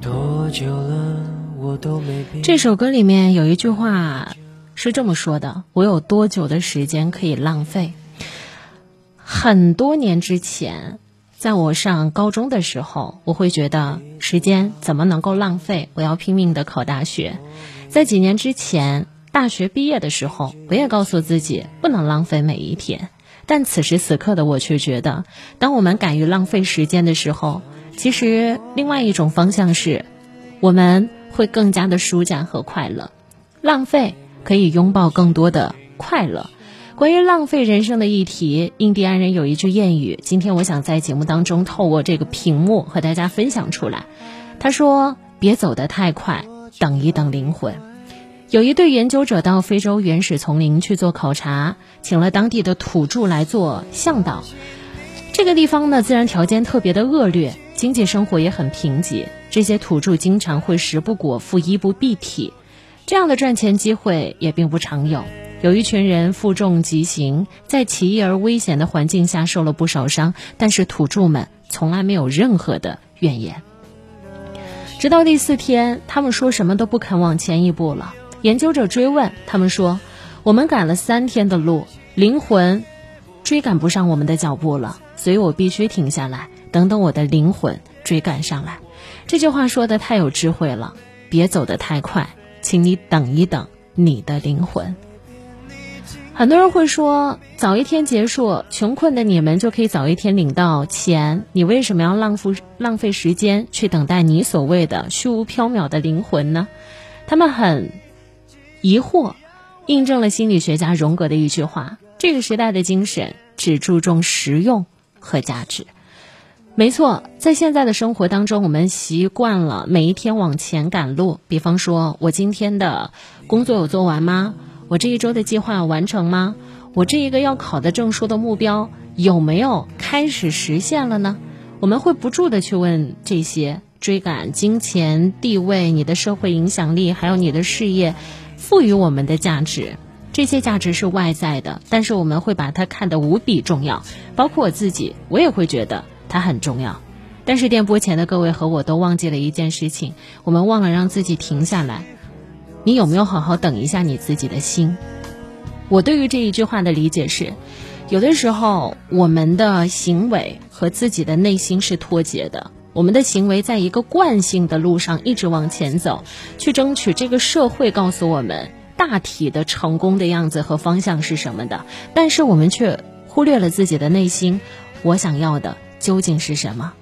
多久了，我都没。这首歌里面有一句话是这么说的：“我有多久的时间可以浪费？”很多年之前，在我上高中的时候，我会觉得时间怎么能够浪费？我要拼命的考大学。在几年之前，大学毕业的时候，我也告诉自己不能浪费每一天。但此时此刻的我却觉得，当我们敢于浪费时间的时候，其实另外一种方向是，我们会更加的舒展和快乐。浪费可以拥抱更多的快乐。关于浪费人生的议题，印第安人有一句谚语，今天我想在节目当中透过这个屏幕和大家分享出来。他说：“别走得太快，等一等灵魂。”有一对研究者到非洲原始丛林去做考察，请了当地的土著来做向导。这个地方呢，自然条件特别的恶劣，经济生活也很贫瘠。这些土著经常会食不果腹、衣不蔽体，这样的赚钱机会也并不常有。有一群人负重疾行，在奇异而危险的环境下受了不少伤，但是土著们从来没有任何的怨言。直到第四天，他们说什么都不肯往前一步了。研究者追问他们说：“我们赶了三天的路，灵魂追赶不上我们的脚步了，所以我必须停下来，等等我的灵魂追赶上来。”这句话说的太有智慧了，别走得太快，请你等一等你的灵魂。很多人会说，早一天结束，穷困的你们就可以早一天领到钱，你为什么要浪费浪费时间去等待你所谓的虚无缥缈的灵魂呢？他们很。疑惑，印证了心理学家荣格的一句话：这个时代的精神只注重实用和价值。没错，在现在的生活当中，我们习惯了每一天往前赶路。比方说，我今天的工作有做完吗？我这一周的计划完成吗？我这一个要考的证书的目标有没有开始实现了呢？我们会不住的去问这些，追赶金钱、地位、你的社会影响力，还有你的事业。赋予我们的价值，这些价值是外在的，但是我们会把它看得无比重要。包括我自己，我也会觉得它很重要。但是电波前的各位和我都忘记了一件事情，我们忘了让自己停下来。你有没有好好等一下你自己的心？我对于这一句话的理解是，有的时候我们的行为和自己的内心是脱节的。我们的行为在一个惯性的路上一直往前走，去争取这个社会告诉我们大体的成功的样子和方向是什么的，但是我们却忽略了自己的内心，我想要的究竟是什么？